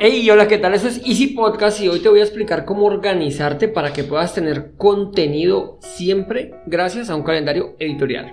Hey, hola, ¿qué tal? Eso es Easy Podcast y hoy te voy a explicar cómo organizarte para que puedas tener contenido siempre gracias a un calendario editorial.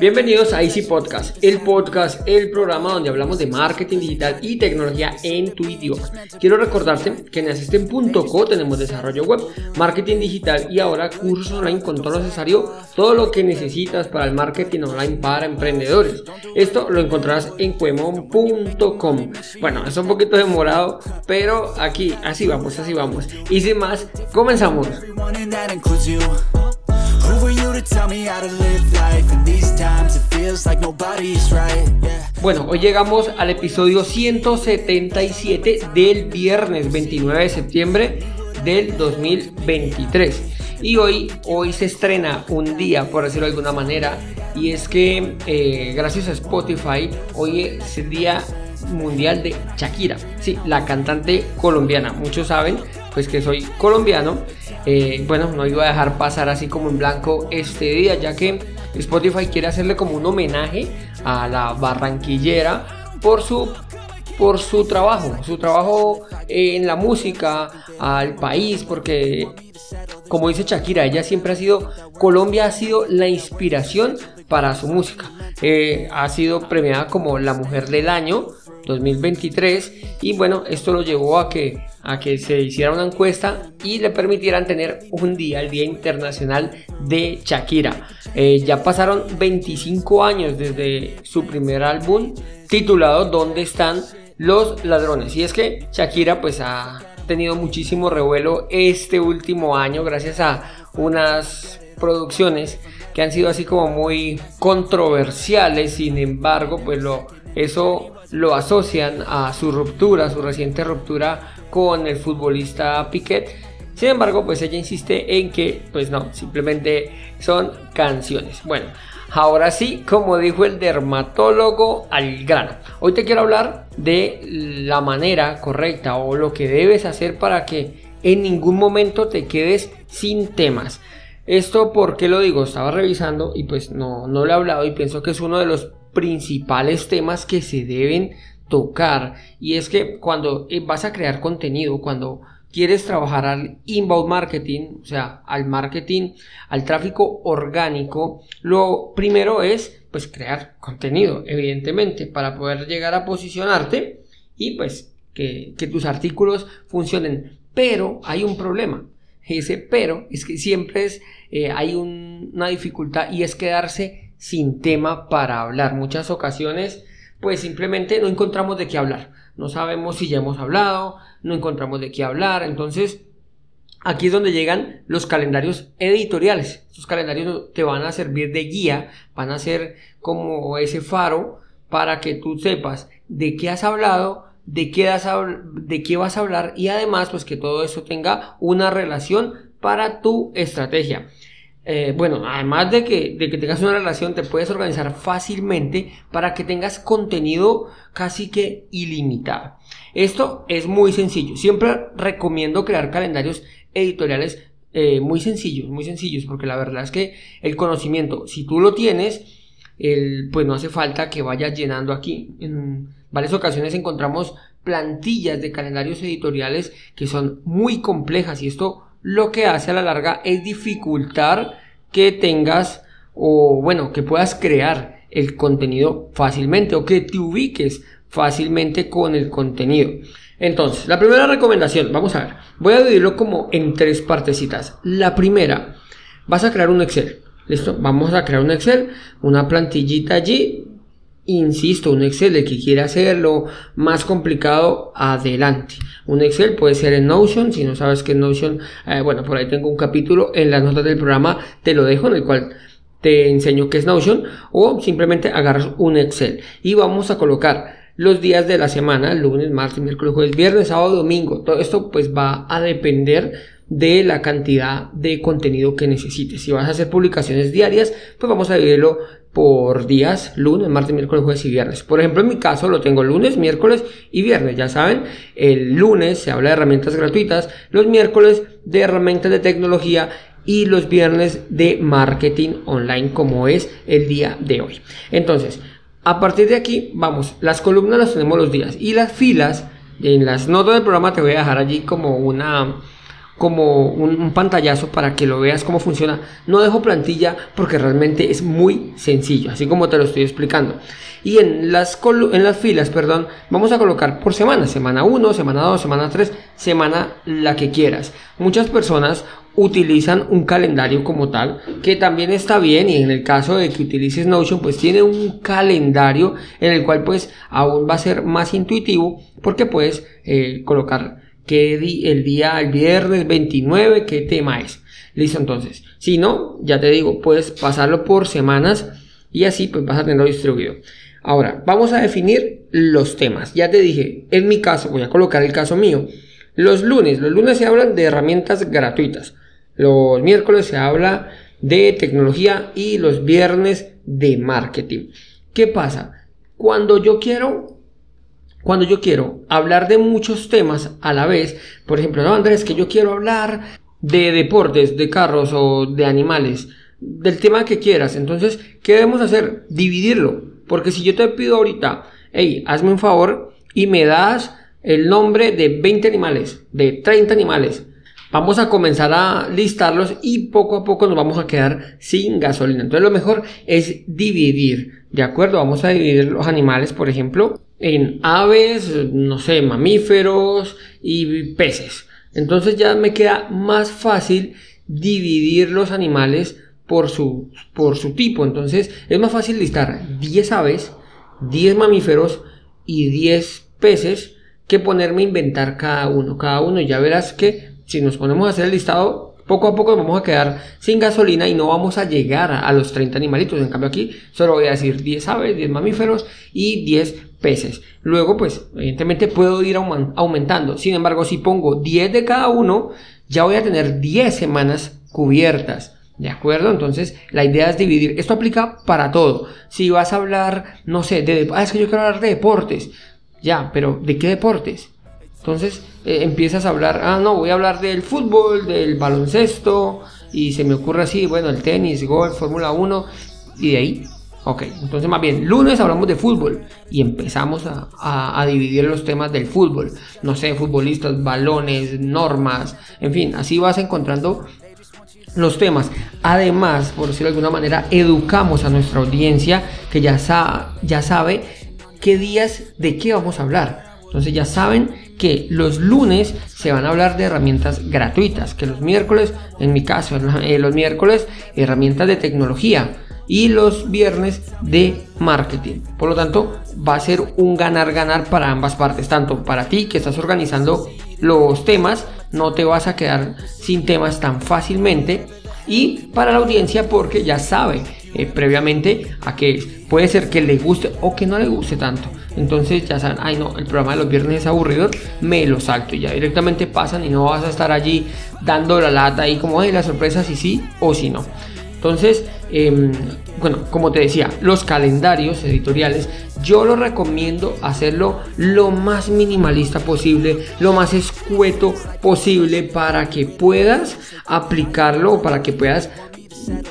Bienvenidos a Easy Podcast, el podcast, el programa donde hablamos de marketing digital y tecnología en tu idioma. Quiero recordarte que en asisten.co tenemos desarrollo web, marketing digital y ahora cursos online con todo lo necesario, todo lo que necesitas para el marketing online para emprendedores. Esto lo encontrarás en cuemon.com. Bueno, es un poquito demorado, pero aquí, así vamos, así vamos. Y sin más, comenzamos. Bueno, hoy llegamos al episodio 177 del viernes 29 de septiembre del 2023. Y hoy, hoy se estrena un día, por decirlo de alguna manera, y es que eh, gracias a Spotify, hoy es el Día Mundial de Shakira. Sí, la cantante colombiana. Muchos saben pues que soy colombiano. Eh, bueno, no iba a dejar pasar así como en blanco este día, ya que Spotify quiere hacerle como un homenaje a la barranquillera por su por su trabajo, su trabajo en la música, al país, porque como dice Shakira, ella siempre ha sido, Colombia ha sido la inspiración para su música. Eh, ha sido premiada como la mujer del año 2023 y bueno, esto lo llevó a que, a que se hiciera una encuesta y le permitieran tener un día, el Día Internacional de Shakira. Eh, ya pasaron 25 años desde su primer álbum titulado ¿Dónde están los ladrones? Y es que Shakira pues ha tenido muchísimo revuelo este último año gracias a unas producciones que han sido así como muy controversiales, sin embargo, pues lo, eso lo asocian a su ruptura, su reciente ruptura con el futbolista Piquet. Sin embargo, pues ella insiste en que, pues no, simplemente son canciones. Bueno, ahora sí, como dijo el dermatólogo al grano. Hoy te quiero hablar de la manera correcta o lo que debes hacer para que en ningún momento te quedes sin temas. Esto, ¿por qué lo digo? Estaba revisando y pues no, no lo he hablado y pienso que es uno de los principales temas que se deben tocar y es que cuando eh, vas a crear contenido, cuando quieres trabajar al inbound marketing, o sea, al marketing, al tráfico orgánico, lo primero es pues crear contenido, evidentemente, para poder llegar a posicionarte y pues que, tus artículos funcionen. Pero hay un problema. Ese pero es que siempre es, eh, hay un- una dificultad y es quedarse sin tema para hablar. Muchas ocasiones, pues simplemente no encontramos de qué hablar. No sabemos si ya hemos hablado, no encontramos de qué hablar. Entonces, aquí es donde llegan los calendarios editoriales. Estos calendarios te van a servir de guía, van a ser como ese faro para que tú sepas de qué has hablado, de qué, de qué vas a hablar y además pues que todo eso tenga una relación para tu estrategia. Eh, bueno, además de que, de que tengas una relación, te puedes organizar fácilmente para que tengas contenido casi que ilimitado. Esto es muy sencillo. Siempre recomiendo crear calendarios editoriales eh, muy sencillos, muy sencillos, porque la verdad es que el conocimiento, si tú lo tienes, el- pues no hace falta que vayas llenando aquí. En varias ocasiones encontramos plantillas de calendarios editoriales que son muy complejas y esto lo que hace a la larga es dificultar que tengas o bueno, que puedas crear el contenido fácilmente o que te ubiques fácilmente con el contenido. Entonces, la primera recomendación, vamos a ver, voy a dividirlo como en tres partecitas. La primera, vas a crear un Excel. ¿Listo? Vamos a crear un Excel, una plantillita allí. Insisto, un Excel, el que quiere hacerlo más complicado, adelante. Un Excel puede ser en Notion, si no sabes qué es Notion, eh, bueno, por ahí tengo un capítulo en las notas del programa, te lo dejo, en el cual te enseño qué es Notion, o simplemente agarras un Excel y vamos a colocar los días de la semana, lunes, martes, miércoles, jueves, viernes, sábado, domingo. Todo esto pues va a depender de la cantidad de contenido que necesites. Si vas a hacer publicaciones diarias, pues vamos a dividirlo por días, lunes, martes, miércoles, jueves y viernes. Por ejemplo, en mi caso lo tengo lunes, miércoles y viernes. Ya saben, el lunes se habla de herramientas gratuitas, los miércoles de herramientas de tecnología y los viernes de marketing online como es el día de hoy. Entonces, a partir de aquí, vamos, las columnas las tenemos los días y las filas en las notas del programa te voy a dejar allí como una como un, pantallazo para que lo veas cómo funciona. No dejo plantilla porque realmente es muy sencillo, así como te lo estoy explicando. Y en las, en las filas, perdón, vamos a colocar por semana, semana 1, semana 2, semana 3, semana la que quieras. Muchas personas utilizan un calendario como tal, que también está bien y en el caso de que utilices Notion, pues tiene un calendario en el cual pues aún va a ser más intuitivo porque puedes eh, colocar qué el día, el viernes 29, qué tema es. Listo, entonces. Si no, ya te digo, puedes pasarlo por semanas y así pues vas a tenerlo distribuido. Ahora, vamos a definir los temas. Ya te dije, en mi caso, voy a colocar el caso mío. Los lunes, los lunes se hablan de herramientas gratuitas. Los miércoles se habla de tecnología y los viernes de marketing. ¿Qué pasa? Cuando yo quiero cuando yo quiero hablar de muchos temas a la vez, por ejemplo, no Andrés, que yo quiero hablar de deportes, de carros o de animales, del tema que quieras, entonces, ¿qué debemos hacer? Dividirlo, porque si yo te pido ahorita, hey, hazme un favor y me das el nombre de 20 animales, de 30 animales, vamos a comenzar a listarlos y poco a poco nos vamos a quedar sin gasolina. Entonces lo mejor es dividir, ¿de acuerdo? Vamos a dividir los animales, por ejemplo, en aves, no sé, mamíferos y peces. Entonces ya me queda más fácil dividir los animales por su, por su tipo. Entonces es más fácil listar 10 aves, 10 mamíferos y 10 peces que ponerme a inventar cada uno. Cada uno ya verás que si nos ponemos a hacer el listado poco a poco vamos a quedar sin gasolina y no vamos a llegar a, los 30 animalitos. En cambio aquí solo voy a decir 10 aves, 10 mamíferos y 10 peces. Luego pues evidentemente puedo ir aumentando. Sin embargo si pongo 10 de cada uno ya voy a tener 10 semanas cubiertas. ¿De acuerdo? Entonces, la idea es dividir. Esto aplica para todo. Si vas a hablar, no sé, de... Ah, es que yo quiero hablar de deportes. Ya, pero ¿de qué deportes? Entonces eh, empiezas a hablar, ah, no, voy a hablar del fútbol, del baloncesto, y se me ocurre así, bueno, el tenis, golf, Fórmula 1, y de ahí, ok, entonces más bien, lunes hablamos de fútbol, y empezamos a, a dividir los temas del fútbol, no sé, futbolistas, balones, normas, en fin, así vas encontrando los temas. Además, por decirlo de alguna manera, educamos a nuestra audiencia que ya, ya sabe qué días de qué vamos a hablar. Entonces ya saben que los lunes se van a hablar de herramientas gratuitas, que los miércoles, en mi caso, eh, los miércoles herramientas de tecnología y los viernes de marketing. Por lo tanto, va a ser un ganar-ganar para ambas partes, tanto para ti que estás organizando los temas, no te vas a quedar sin temas tan fácilmente, y para la audiencia porque ya sabe eh, previamente a que puede ser que le guste o que no le guste tanto. Entonces ya saben, ay no, el programa de los viernes es aburrido, me lo salto y ya directamente pasan y no vas a estar allí dando la lata y como, ay, la sorpresa si sí o si no. Entonces, em, bueno, como te decía, los calendarios editoriales, yo lo recomiendo hacerlo lo más minimalista posible, lo más escueto posible para que puedas aplicarlo, para que puedas,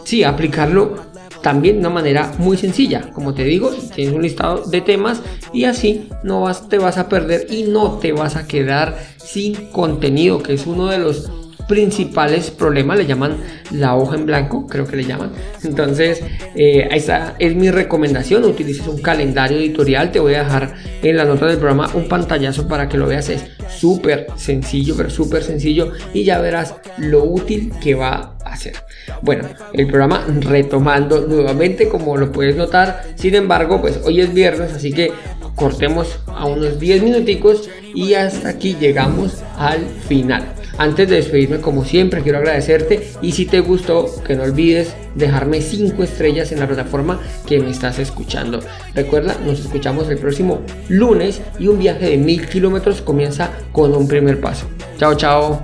sí, aplicarlo también de una manera muy sencilla. Como te digo, tienes un listado de temas y así no vas, te vas a perder y no te vas a quedar sin contenido, que es uno de los principales problemas, le llaman la hoja en blanco, creo que le llaman. Entonces, eh, esa es mi recomendación, utilices un calendario editorial, te voy a dejar en la nota del programa un pantallazo para que lo veas, es súper sencillo, pero súper sencillo y ya verás lo útil que va a ser. Bueno, el programa retomando nuevamente, como lo puedes notar, sin embargo, pues hoy es viernes, así que cortemos a unos 10 minuticos y hasta aquí llegamos al final. Antes de despedirme, como siempre, quiero agradecerte y si te gustó, que no olvides dejarme 5 estrellas en la plataforma que me estás escuchando. Recuerda, nos escuchamos el próximo lunes y un viaje de mil kilómetros comienza con un primer paso. Chao, chao.